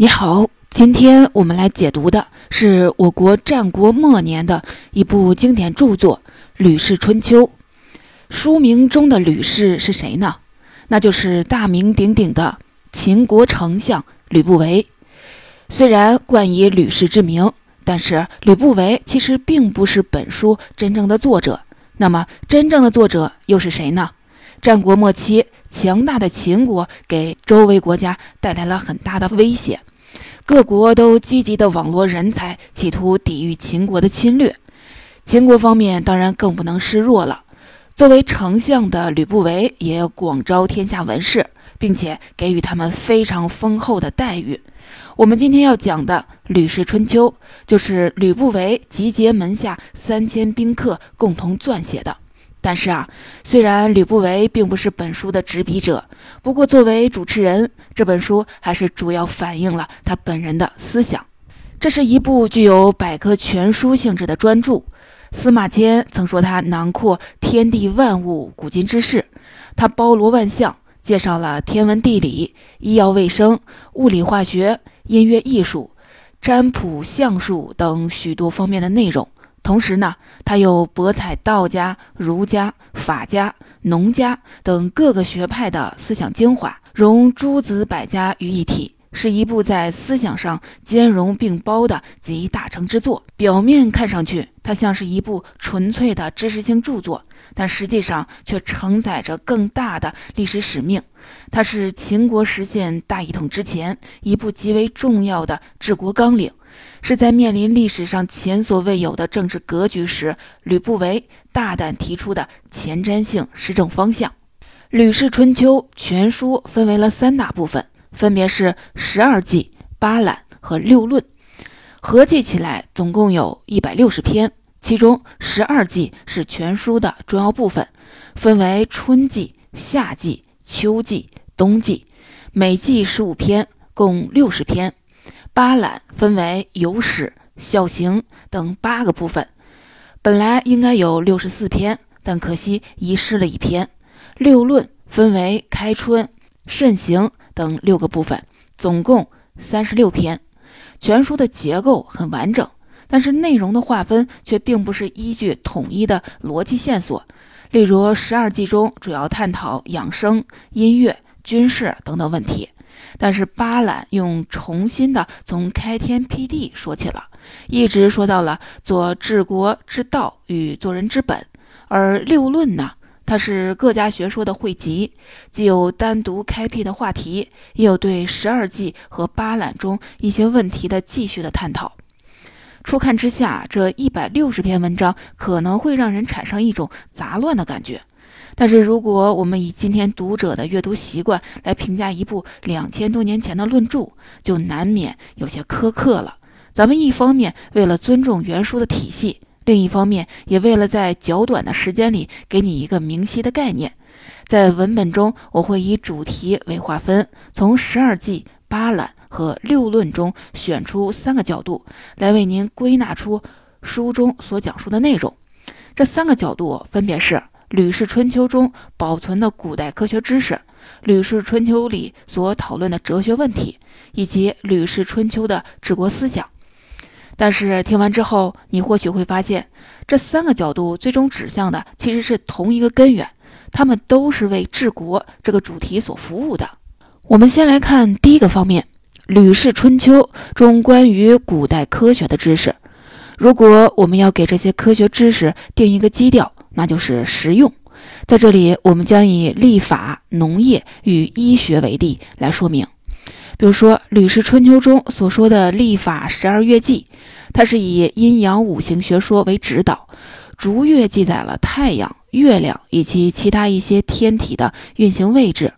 你好，今天我们来解读的是我国战国末年的一部经典著作《吕氏春秋》。书名中的吕氏是谁呢？那就是大名鼎鼎的秦国丞相吕不韦。虽然冠以吕氏之名，但是吕不韦其实并不是本书真正的作者。那么，真正的作者又是谁呢？战国末期，强大的秦国给周围国家带来了很大的威胁。各国都积极地网罗人才，企图抵御秦国的侵略。秦国方面当然更不能示弱了。作为丞相的吕不韦也广招天下文士，并且给予他们非常丰厚的待遇。我们今天要讲的《吕氏春秋》，就是吕不韦集结门下三千宾客共同撰写的。但是啊，虽然吕不韦并不是本书的执笔者，不过作为主持人，这本书还是主要反映了他本人的思想。这是一部具有百科全书性质的专著。司马迁曾说他囊括天地万物古今之事，他包罗万象，介绍了天文地理、医药卫生、物理化学、音乐艺术、占卜相术等许多方面的内容。同时呢，他又博采道家、儒家、法家、农家等各个学派的思想精华，融诸子百家于一体，是一部在思想上兼容并包的集大成之作。表面看上去，它像是一部纯粹的知识性著作，但实际上却承载着更大的历史使命。它是秦国实现大一统之前一部极为重要的治国纲领。是在面临历史上前所未有的政治格局时，吕不韦大胆提出的前瞻性施政方向。《吕氏春秋》全书分为了三大部分，分别是十二纪、八览和六论，合计起来总共有一百六十篇。其中十二纪是全书的重要部分，分为春季、夏季、秋季、冬季，每季十五篇，共六十篇。八览分为有史、孝行等八个部分，本来应该有六十四篇，但可惜遗失了一篇。六论分为开春、慎行等六个部分，总共三十六篇。全书的结构很完整，但是内容的划分却并不是依据统一的逻辑线索。例如十二纪中主要探讨养生、音乐、军事等等问题。但是八览用重新的从开天辟地说起了，一直说到了做治国之道与做人之本。而六论呢，它是各家学说的汇集，既有单独开辟的话题，也有对十二纪和八览中一些问题的继续的探讨。初看之下，这一百六十篇文章可能会让人产生一种杂乱的感觉。但是，如果我们以今天读者的阅读习惯来评价一部两千多年前的论著，就难免有些苛刻了。咱们一方面为了尊重原书的体系，另一方面也为了在较短的时间里给你一个明晰的概念。在文本中，我会以主题为划分，从十二纪、八览和六论中选出三个角度，来为您归纳出书中所讲述的内容。这三个角度分别是。《吕氏春秋》中保存的古代科学知识，《吕氏春秋》里所讨论的哲学问题，以及《吕氏春秋》的治国思想。但是听完之后，你或许会发现，这三个角度最终指向的其实是同一个根源，他们都是为治国这个主题所服务的。我们先来看第一个方面，《吕氏春秋》中关于古代科学的知识。如果我们要给这些科学知识定一个基调，那就是实用。在这里，我们将以历法、农业与医学为例来说明。比如说，《吕氏春秋》中所说的历法十二月纪，它是以阴阳五行学说为指导，逐月记载了太阳、月亮以及其他一些天体的运行位置，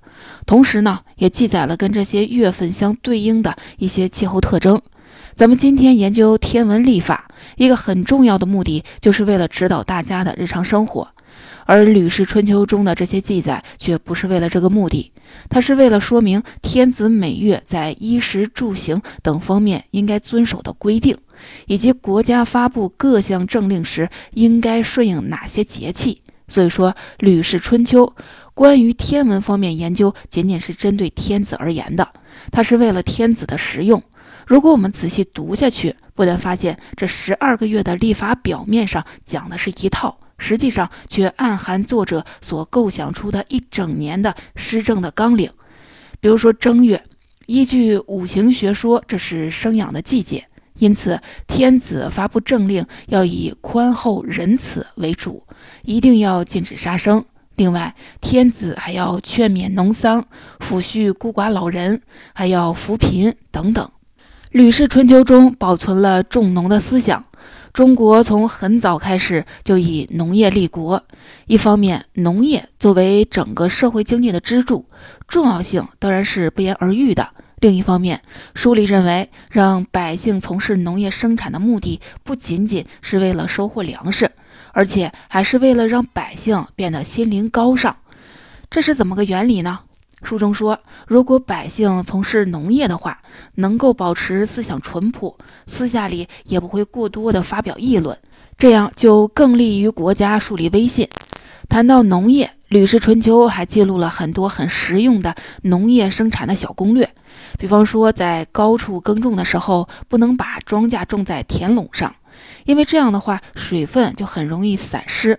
同时呢，也记载了跟这些月份相对应的一些气候特征。咱们今天研究天文历法，一个很重要的目的，就是为了指导大家的日常生活。而《吕氏春秋》中的这些记载，却不是为了这个目的，它是为了说明天子每月在衣食住行等方面应该遵守的规定，以及国家发布各项政令时应该顺应哪些节气。所以说，《吕氏春秋》关于天文方面研究，仅仅是针对天子而言的，它是为了天子的实用。如果我们仔细读下去，不难发现这十二个月的立法表面上讲的是一套，实际上却暗含作者所构想出的一整年的施政的纲领。比如说正月，依据五行学说，这是生养的季节，因此天子发布政令要以宽厚仁慈为主，一定要禁止杀生。另外，天子还要劝勉农桑，抚恤孤寡老人，还要扶贫等等。《吕氏春秋》中保存了重农的思想。中国从很早开始就以农业立国，一方面，农业作为整个社会经济的支柱，重要性当然是不言而喻的；另一方面，书里认为，让百姓从事农业生产的目的不仅仅是为了收获粮食。而且还是为了让百姓变得心灵高尚，这是怎么个原理呢？书中说，如果百姓从事农业的话，能够保持思想淳朴，私下里也不会过多的发表议论，这样就更利于国家树立威信。谈到农业，《吕氏春秋》还记录了很多很实用的农业生产的小攻略，比方说，在高处耕种的时候，不能把庄稼种在田垄上。因为这样的话，水分就很容易散失；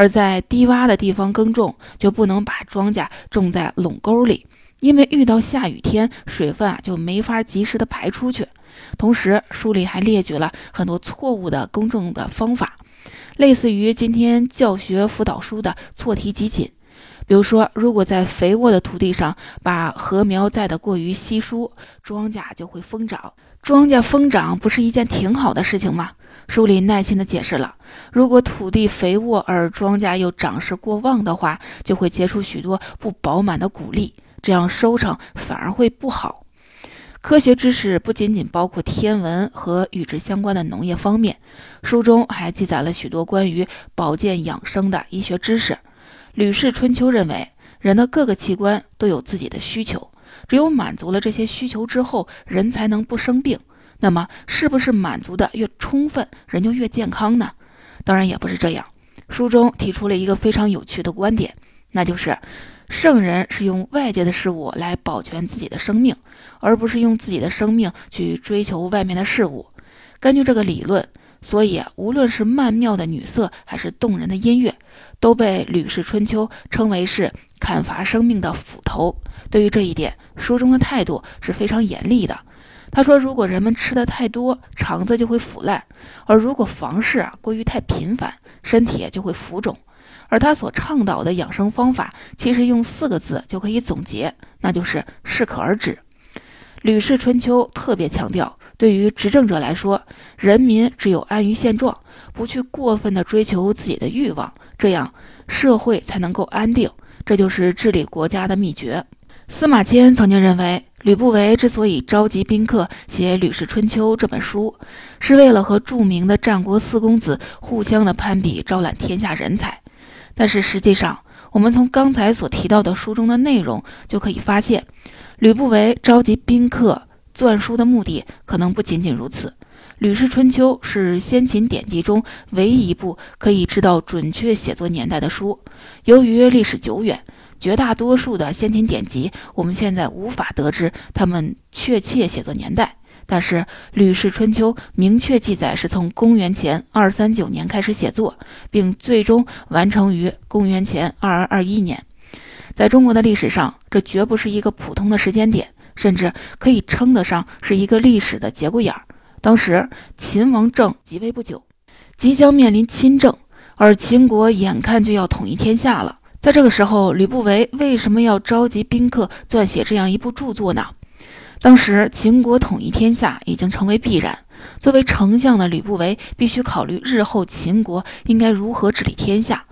而在低洼的地方耕种，就不能把庄稼种在垄沟里，因为遇到下雨天，水分啊就没法及时的排出去。同时，书里还列举了很多错误的耕种的方法，类似于今天教学辅导书的错题集锦。比如说，如果在肥沃的土地上把禾苗栽得过于稀疏，庄稼就会疯长。庄稼疯长不是一件挺好的事情吗？书里耐心地解释了，如果土地肥沃而庄稼又长势过旺的话，就会结出许多不饱满的谷粒，这样收成反而会不好。科学知识不仅仅包括天文和与之相关的农业方面，书中还记载了许多关于保健养生的医学知识。《吕氏春秋》认为，人的各个器官都有自己的需求，只有满足了这些需求之后，人才能不生病。那么，是不是满足的越充分，人就越健康呢？当然也不是这样。书中提出了一个非常有趣的观点，那就是圣人是用外界的事物来保全自己的生命，而不是用自己的生命去追求外面的事物。根据这个理论，所以无论是曼妙的女色，还是动人的音乐，都被《吕氏春秋》称为是砍伐生命的斧头。对于这一点，书中的态度是非常严厉的。他说：“如果人们吃的太多，肠子就会腐烂；而如果房事啊过于太频繁，身体就会浮肿。而他所倡导的养生方法，其实用四个字就可以总结，那就是适可而止。”《吕氏春秋》特别强调，对于执政者来说，人民只有安于现状，不去过分的追求自己的欲望，这样社会才能够安定。这就是治理国家的秘诀。司马迁曾经认为。吕不韦之所以召集宾客写《吕氏春秋》这本书，是为了和著名的战国四公子互相的攀比，招揽天下人才。但是实际上，我们从刚才所提到的书中的内容就可以发现，吕不韦召集宾客撰书的目的可能不仅仅如此。《吕氏春秋》是先秦典籍中唯一一部可以知道准确写作年代的书。由于历史久远。绝大多数的先秦典籍，我们现在无法得知他们确切写作年代。但是《吕氏春秋》明确记载是从公元前二三九年开始写作，并最终完成于公元前二二二一年。在中国的历史上，这绝不是一个普通的时间点，甚至可以称得上是一个历史的节骨眼儿。当时秦王政即位不久，即将面临亲政，而秦国眼看就要统一天下了。在这个时候，吕不韦为什么要召集宾客撰写这样一部著作呢？当时秦国统一天下已经成为必然，作为丞相的吕不韦必须考虑日后秦国应该如何治理天下，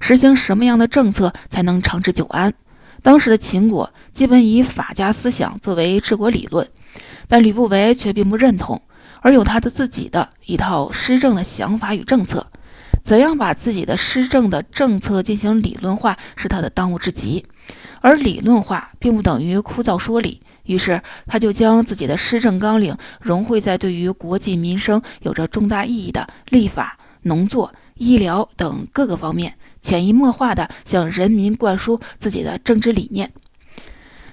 实行什么样的政策才能长治久安。当时的秦国基本以法家思想作为治国理论，但吕不韦却并不认同，而有他的自己的一套施政的想法与政策。怎样把自己的施政的政策进行理论化，是他的当务之急。而理论化并不等于枯燥说理，于是他就将自己的施政纲领融汇在对于国计民生有着重大意义的立法、农作、医疗等各个方面，潜移默化地向人民灌输自己的政治理念。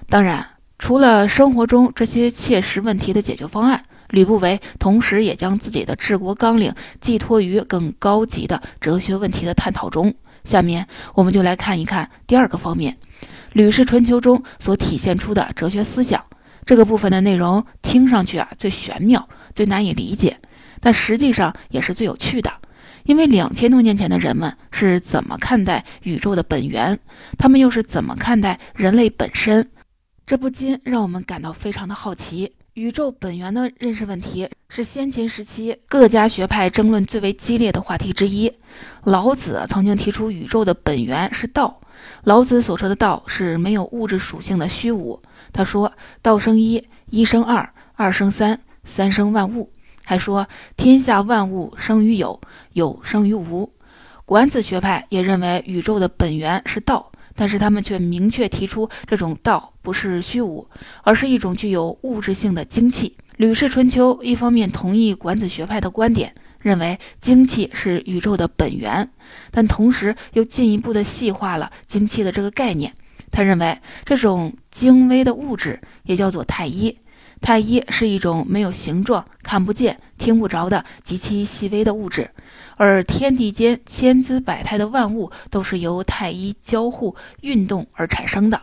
当然，除了生活中这些切实问题的解决方案，吕不韦同时也将自己的治国纲领寄托于更高级的哲学问题的探讨中。下面我们就来看一看第二个方面，《吕氏春秋》中所体现出的哲学思想。这个部分的内容听上去啊最玄妙、最难以理解，但实际上也是最有趣的。因为两千多年前的人们是怎么看待宇宙的本源，他们又是怎么看待人类本身？这不禁让我们感到非常的好奇。宇宙本源的认识问题是先秦时期各家学派争论最为激烈的话题之一。老子曾经提出，宇宙的本源是道。老子所说的道是没有物质属性的虚无。他说：“道生一，一生二，二生三，三生万物。”还说：“天下万物生于有，有生于无。”管子学派也认为宇宙的本源是道。但是他们却明确提出，这种道不是虚无，而是一种具有物质性的精气。《吕氏春秋》一方面同意管子学派的观点，认为精气是宇宙的本源，但同时又进一步的细化了精气的这个概念。他认为这种精微的物质也叫做太一。太一是一种没有形状、看不见、听不着的极其细微的物质，而天地间千姿百态的万物都是由太一交互运动而产生的。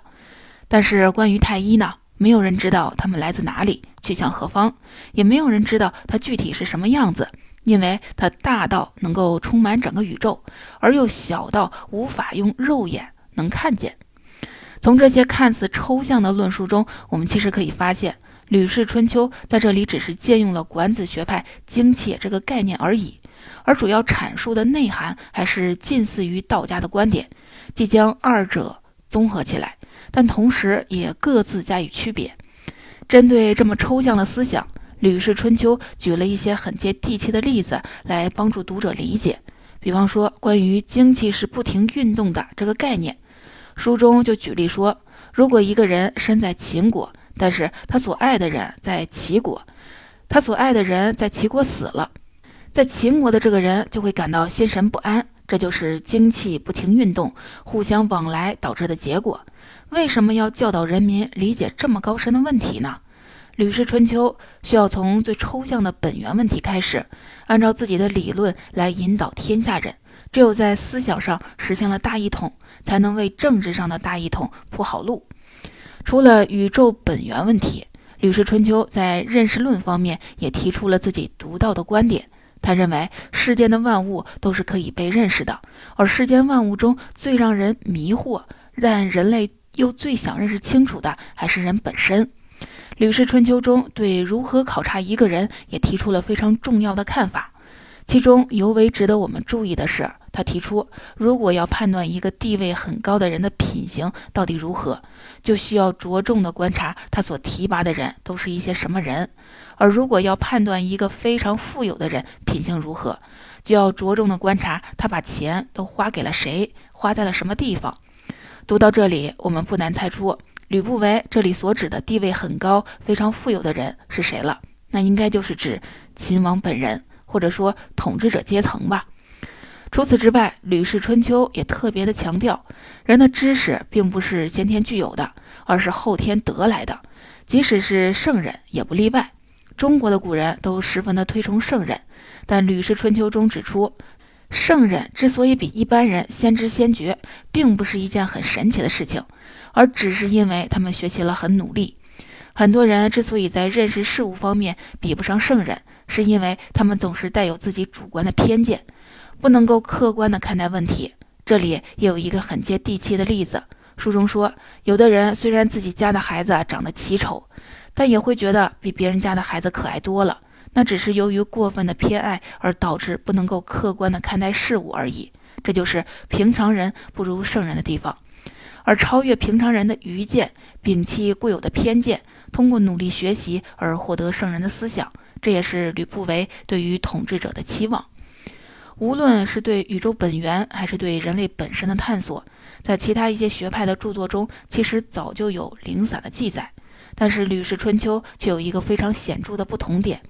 但是关于太一呢，没有人知道它们来自哪里，去向何方，也没有人知道它具体是什么样子，因为它大到能够充满整个宇宙，而又小到无法用肉眼能看见。从这些看似抽象的论述中，我们其实可以发现。《吕氏春秋》在这里只是借用了管子学派“精气”这个概念而已，而主要阐述的内涵还是近似于道家的观点，即将二者综合起来，但同时也各自加以区别。针对这么抽象的思想，《吕氏春秋》举了一些很接地气的例子来帮助读者理解。比方说，关于精气是不停运动的这个概念，书中就举例说，如果一个人身在秦国，但是他所爱的人在齐国，他所爱的人在齐国死了，在秦国的这个人就会感到心神不安，这就是精气不停运动、互相往来导致的结果。为什么要教导人民理解这么高深的问题呢？《吕氏春秋》需要从最抽象的本源问题开始，按照自己的理论来引导天下人。只有在思想上实现了大一统，才能为政治上的大一统铺好路。除了宇宙本源问题，《吕氏春秋》在认识论方面也提出了自己独到的观点。他认为世间的万物都是可以被认识的，而世间万物中最让人迷惑，但人类又最想认识清楚的，还是人本身。《吕氏春秋》中对如何考察一个人也提出了非常重要的看法，其中尤为值得我们注意的是。他提出，如果要判断一个地位很高的人的品行到底如何，就需要着重的观察他所提拔的人都是一些什么人；而如果要判断一个非常富有的人品行如何，就要着重的观察他把钱都花给了谁，花在了什么地方。读到这里，我们不难猜出吕不韦这里所指的地位很高、非常富有的人是谁了？那应该就是指秦王本人，或者说统治者阶层吧。除此之外，《吕氏春秋》也特别的强调，人的知识并不是先天具有的，而是后天得来的，即使是圣人也不例外。中国的古人都十分的推崇圣人，但《吕氏春秋》中指出，圣人之所以比一般人先知先觉，并不是一件很神奇的事情，而只是因为他们学习了很努力。很多人之所以在认识事物方面比不上圣人，是因为他们总是带有自己主观的偏见。不能够客观的看待问题。这里也有一个很接地气的例子。书中说，有的人虽然自己家的孩子长得奇丑，但也会觉得比别人家的孩子可爱多了。那只是由于过分的偏爱而导致不能够客观的看待事物而已。这就是平常人不如圣人的地方。而超越平常人的愚见，摒弃固有的偏见，通过努力学习而获得圣人的思想，这也是吕不韦对于统治者的期望。无论是对宇宙本源，还是对人类本身的探索，在其他一些学派的著作中，其实早就有零散的记载。但是《吕氏春秋》却有一个非常显著的不同点：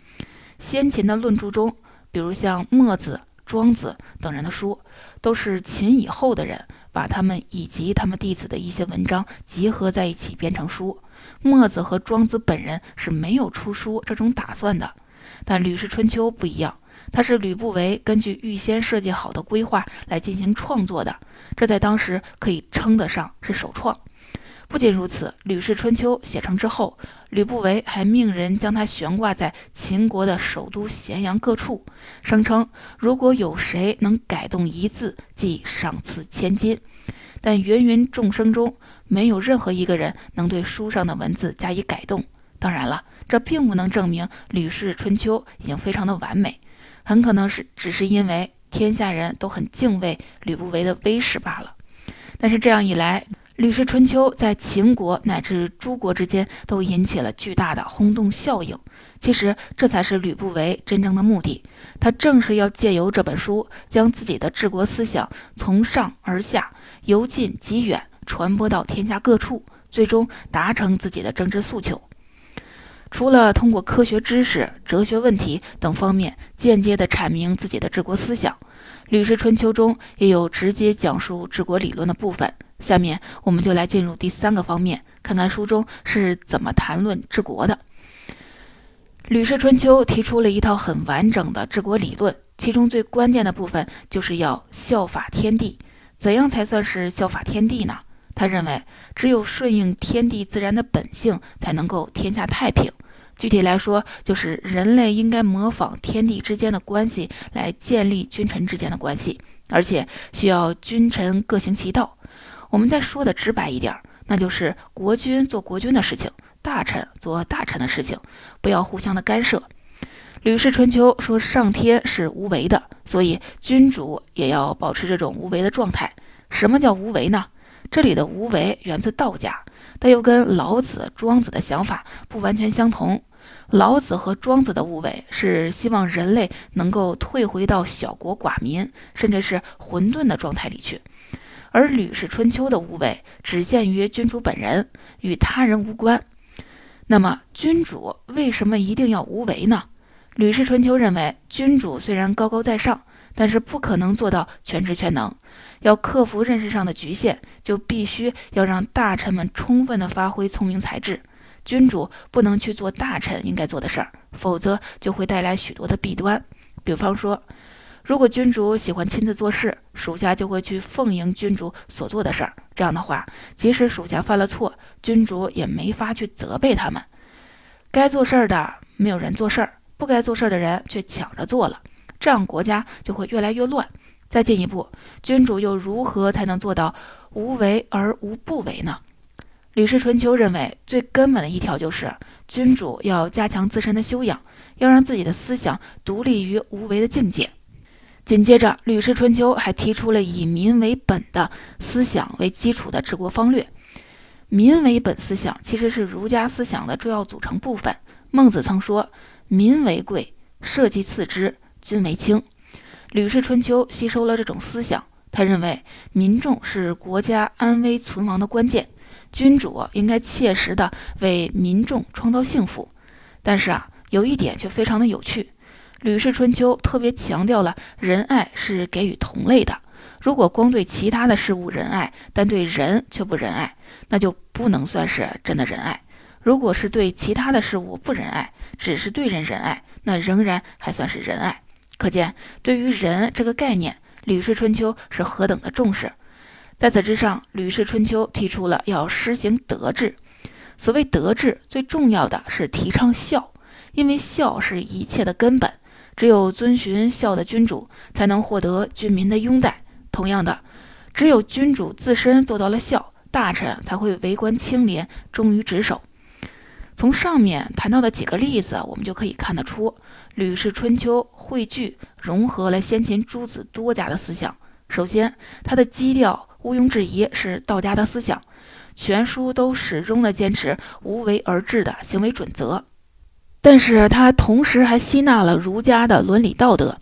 先秦的论著中，比如像墨子、庄子等人的书，都是秦以后的人把他们以及他们弟子的一些文章集合在一起编成书，墨子和庄子本人是没有出书这种打算的。但《吕氏春秋》不一样，它是吕不韦根据预先设计好的规划来进行创作的，这在当时可以称得上是首创。不仅如此，《吕氏春秋》写成之后，吕不韦还命人将它悬挂在秦国的首都咸阳各处，声称如果有谁能改动一字，即赏赐千金。但芸芸众生中，没有任何一个人能对书上的文字加以改动。当然了。这并不能证明《吕氏春秋》已经非常的完美，很可能是只是因为天下人都很敬畏吕不韦的威势罢了。但是这样一来，《吕氏春秋》在秦国乃至诸国之间都引起了巨大的轰动效应。其实这才是吕不韦真正的目的，他正是要借由这本书，将自己的治国思想从上而下、由近及远传播到天下各处，最终达成自己的政治诉求。除了通过科学知识、哲学问题等方面间接地阐明自己的治国思想，《吕氏春秋》中也有直接讲述治国理论的部分。下面我们就来进入第三个方面，看看书中是怎么谈论治国的。《吕氏春秋》提出了一套很完整的治国理论，其中最关键的部分就是要效法天地。怎样才算是效法天地呢？他认为，只有顺应天地自然的本性，才能够天下太平。具体来说，就是人类应该模仿天地之间的关系来建立君臣之间的关系，而且需要君臣各行其道。我们再说的直白一点，那就是国君做国君的事情，大臣做大臣的事情，不要互相的干涉。《吕氏春秋》说上天是无为的，所以君主也要保持这种无为的状态。什么叫无为呢？这里的无为源自道家。但又跟老子、庄子的想法不完全相同。老子和庄子的无为是希望人类能够退回到小国寡民，甚至是混沌的状态里去；而《吕氏春秋》的无为只限于君主本人，与他人无关。那么，君主为什么一定要无为呢？《吕氏春秋》认为，君主虽然高高在上。但是不可能做到全知全能，要克服认识上的局限，就必须要让大臣们充分的发挥聪明才智。君主不能去做大臣应该做的事儿，否则就会带来许多的弊端。比方说，如果君主喜欢亲自做事，属下就会去奉迎君主所做的事儿。这样的话，即使属下犯了错，君主也没法去责备他们。该做事儿的没有人做事儿，不该做事儿的人却抢着做了。这样国家就会越来越乱。再进一步，君主又如何才能做到无为而无不为呢？《吕氏春秋》认为，最根本的一条就是君主要加强自身的修养，要让自己的思想独立于无为的境界。紧接着，《吕氏春秋》还提出了以民为本的思想为基础的治国方略。民为本思想其实是儒家思想的重要组成部分。孟子曾说：“民为贵，社稷次之。”君为轻，《吕氏春秋》吸收了这种思想。他认为，民众是国家安危存亡的关键，君主应该切实的为民众创造幸福。但是啊，有一点却非常的有趣，《吕氏春秋》特别强调了仁爱是给予同类的。如果光对其他的事物仁爱，但对人却不仁爱，那就不能算是真的仁爱。如果是对其他的事物不仁爱，只是对人仁爱，那仍然还算是仁爱。可见，对于人这个概念，《吕氏春秋》是何等的重视。在此之上，《吕氏春秋》提出了要施行德治。所谓德治，最重要的是提倡孝，因为孝是一切的根本。只有遵循孝的君主，才能获得君民的拥戴。同样的，只有君主自身做到了孝，大臣才会为官清廉，忠于职守。从上面谈到的几个例子，我们就可以看得出，《吕氏春秋》汇聚融合了先秦诸子多家的思想。首先，它的基调毋庸置疑是道家的思想，全书都始终的坚持无为而治的行为准则。但是，它同时还吸纳了儒家的伦理道德，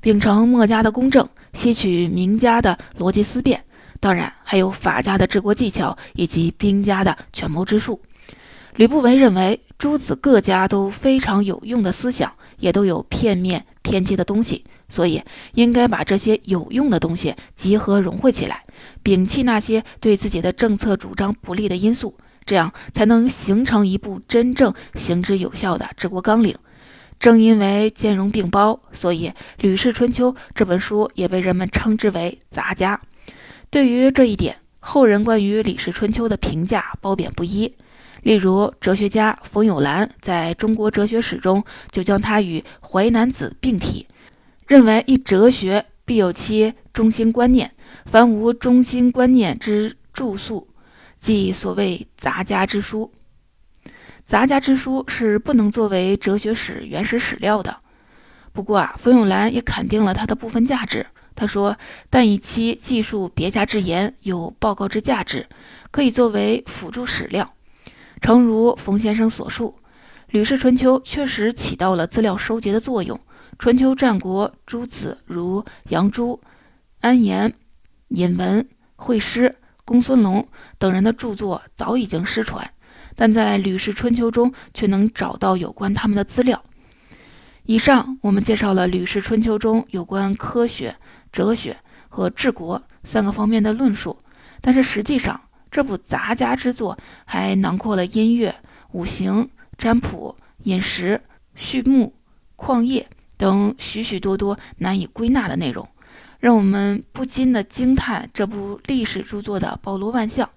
秉承墨家的公正，吸取名家的逻辑思辨，当然还有法家的治国技巧以及兵家的权谋之术。吕不韦认为，诸子各家都非常有用的思想，也都有片面偏激的东西，所以应该把这些有用的东西集合融汇起来，摒弃那些对自己的政策主张不利的因素。这样才能形成一部真正行之有效的治国纲领。正因为兼容并包，所以《吕氏春秋》这本书也被人们称之为杂家。对于这一点，后人关于《李氏春秋》的评价褒贬不一。例如，哲学家冯友兰在中国哲学史中就将它与《淮南子》并提，认为一哲学必有其中心观念，凡无中心观念之著述，即所谓杂家之书。杂家之书是不能作为哲学史原始史料的。不过啊，冯友兰也肯定了它的部分价值。他说：“但以其记述别家之言，有报告之价值，可以作为辅助史料。”诚如冯先生所述，《吕氏春秋》确实起到了资料收集的作用。春秋战国诸子如杨朱、安言、尹文、惠施、公孙龙等人的著作早已经失传，但在《吕氏春秋》中却能找到有关他们的资料。以上我们介绍了《吕氏春秋》中有关科学、哲学和治国三个方面的论述，但是实际上，这部杂家之作还囊括了音乐、五行、占卜、饮食、畜牧、矿业等许许多多难以归纳的内容，让我们不禁的惊叹这部历史著作的包罗万象。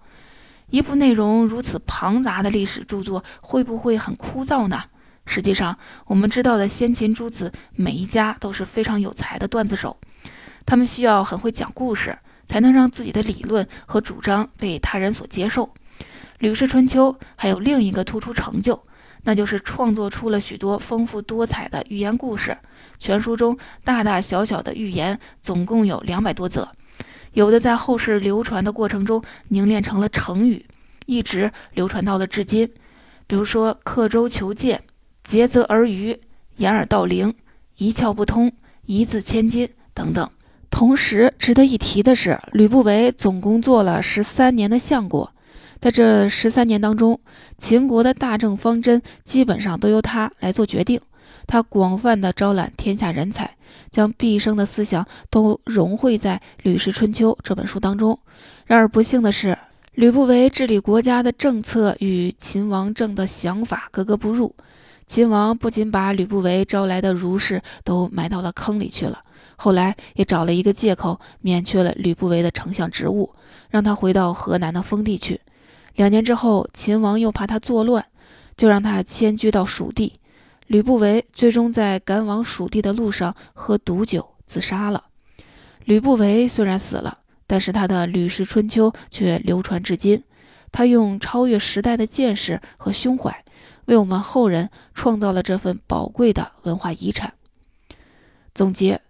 一部内容如此庞杂的历史著作，会不会很枯燥呢？实际上，我们知道的先秦诸子每一家都是非常有才的段子手，他们需要很会讲故事。才能让自己的理论和主张被他人所接受。《吕氏春秋》还有另一个突出成就，那就是创作出了许多丰富多彩的寓言故事。全书中大大小小的寓言总共有两百多则，有的在后世流传的过程中凝练成了成语，一直流传到了至今。比如说“刻舟求剑”“竭泽而渔”“掩耳盗铃”“一窍不通”“一字千金”等等。同时值得一提的是，吕不韦总共做了十三年的相国，在这十三年当中，秦国的大政方针基本上都由他来做决定。他广泛的招揽天下人才，将毕生的思想都融汇在《吕氏春秋》这本书当中。然而不幸的是，吕不韦治理国家的政策与秦王政的想法格格不入。秦王不仅把吕不韦招来的儒士都埋到了坑里去了。后来也找了一个借口，免去了吕不韦的丞相职务，让他回到河南的封地去。两年之后，秦王又怕他作乱，就让他迁居到蜀地。吕不韦最终在赶往蜀地的路上喝毒酒自杀了。吕不韦虽然死了，但是他的《吕氏春秋》却流传至今。他用超越时代的见识和胸怀，为我们后人创造了这份宝贵的文化遗产。总结。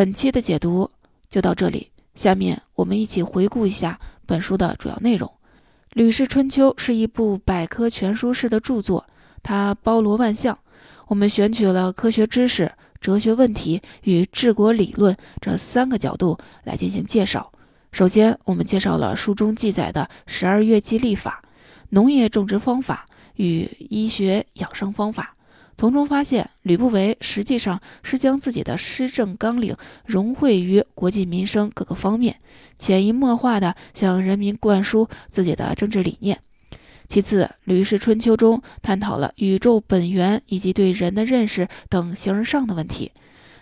本期的解读就到这里，下面我们一起回顾一下本书的主要内容。《吕氏春秋》是一部百科全书式的著作，它包罗万象。我们选取了科学知识、哲学问题与治国理论这三个角度来进行介绍。首先，我们介绍了书中记载的十二月季历法、农业种植方法与医学养生方法。从中发现，吕不韦实际上是将自己的施政纲领融汇于国计民生各个方面，潜移默化地向人民灌输自己的政治理念。其次，《吕氏春秋》中探讨了宇宙本源以及对人的认识等形而上的问题。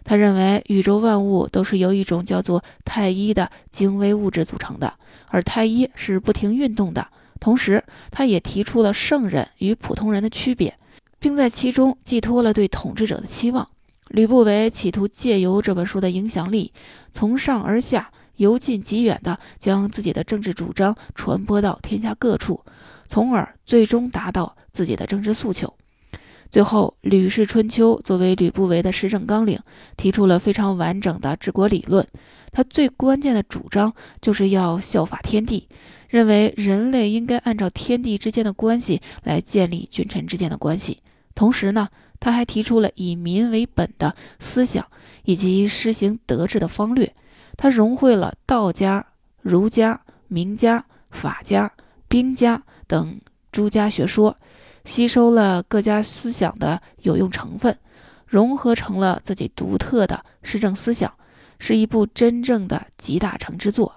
他认为，宇宙万物都是由一种叫做太一的精微物质组成的，而太一是不停运动的。同时，他也提出了圣人与普通人的区别。并在其中寄托了对统治者的期望。吕不韦企图借由这本书的影响力，从上而下、由近及远地将自己的政治主张传播到天下各处，从而最终达到自己的政治诉求。最后，《吕氏春秋》作为吕不韦的施政纲领，提出了非常完整的治国理论。他最关键的主张就是要效法天地。认为人类应该按照天地之间的关系来建立君臣之间的关系。同时呢，他还提出了以民为本的思想以及施行德治的方略。他融汇了道家、儒家、名家、法家、兵家等诸家学说，吸收了各家思想的有用成分，融合成了自己独特的施政思想，是一部真正的集大成之作。